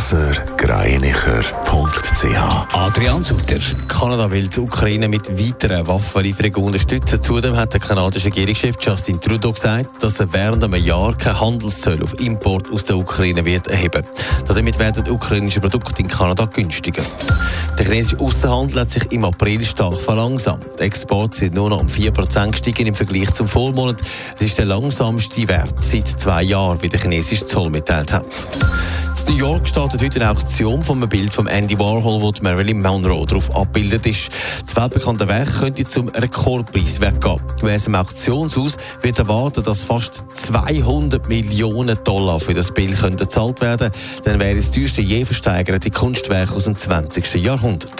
blasergreinicher.ch Adrian Sutter. Kanada will die Ukraine mit weiteren Waffenlieferungen unterstützen. Zudem hat der kanadische Regierungschef Justin Trudeau gesagt, dass er während einem Jahr kein Handelszölle auf Import aus der Ukraine wird erheben. Damit werden ukrainische Produkte in Kanada günstiger. Der chinesische Außenhandel hat sich im April stark verlangsamt. Die Exporte sind nur noch um 4% gestiegen im Vergleich zum Vormonat. Das ist der langsamste Wert seit zwei Jahren, wie der chinesische Zoll mitteilt hat. New York startet heute eine Auktion von einem Bild von Andy Warhol, wo Marilyn Monroe darauf abgebildet ist. Das weltbekannte Werk könnte zum Rekordpreis weggehen. Gemäss dem Auktionshaus wird erwartet, dass fast 200 Millionen Dollar für das Bild gezahlt werden Dann wäre es das teuerste je versteigerte Kunstwerk aus dem 20. Jahrhundert.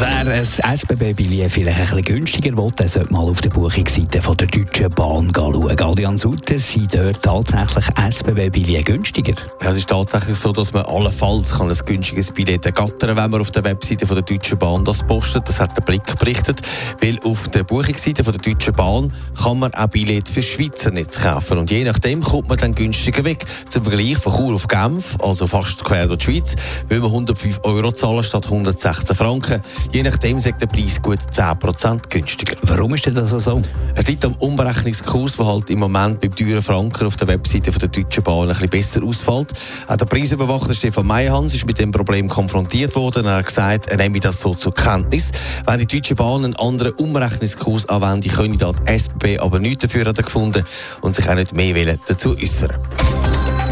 Wer ein SBB-Billett vielleicht ein bisschen günstiger will, der sollte mal auf der Buchungsseite von der Deutschen Bahn schauen. Allian Sutter sind dort tatsächlich SBB-Billett günstiger. Ja, es ist tatsächlich so, dass man allenfalls kann ein günstiges Billett ergattern wenn man auf der Webseite von der Deutschen Bahn das postet. Das hat der Blick berichtet. Weil auf der Buchungsseite von der Deutschen Bahn kann man auch Billett für Schweizer Netz kaufen. Und je nachdem kommt man dann günstiger weg. Zum Vergleich von Chur auf Genf, also fast quer durch die Schweiz, will man 105 Euro zahlen statt 116 Franken. Je nachdem sagt der Preis gut 10% günstiger. Warum ist das so? Es liegt am Umberechnungskurs, der halt im Moment beim teuren Franken auf der Webseite von der Deutschen Bahn ein bisschen besser ausfällt. Auch der Preisüberwacher Stefan Meyerhans ist mit dem Problem konfrontiert worden. Er hat gesagt, er nehme das so zur Kenntnis. Wenn die Deutsche Bahn einen anderen Umrechnungskurs anwendet, können die SBB aber nichts dafür gefunden und sich auch nicht mehr dazu äußern.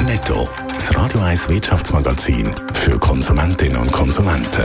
Netto, das Radio 1 Wirtschaftsmagazin für Konsumentinnen und Konsumenten.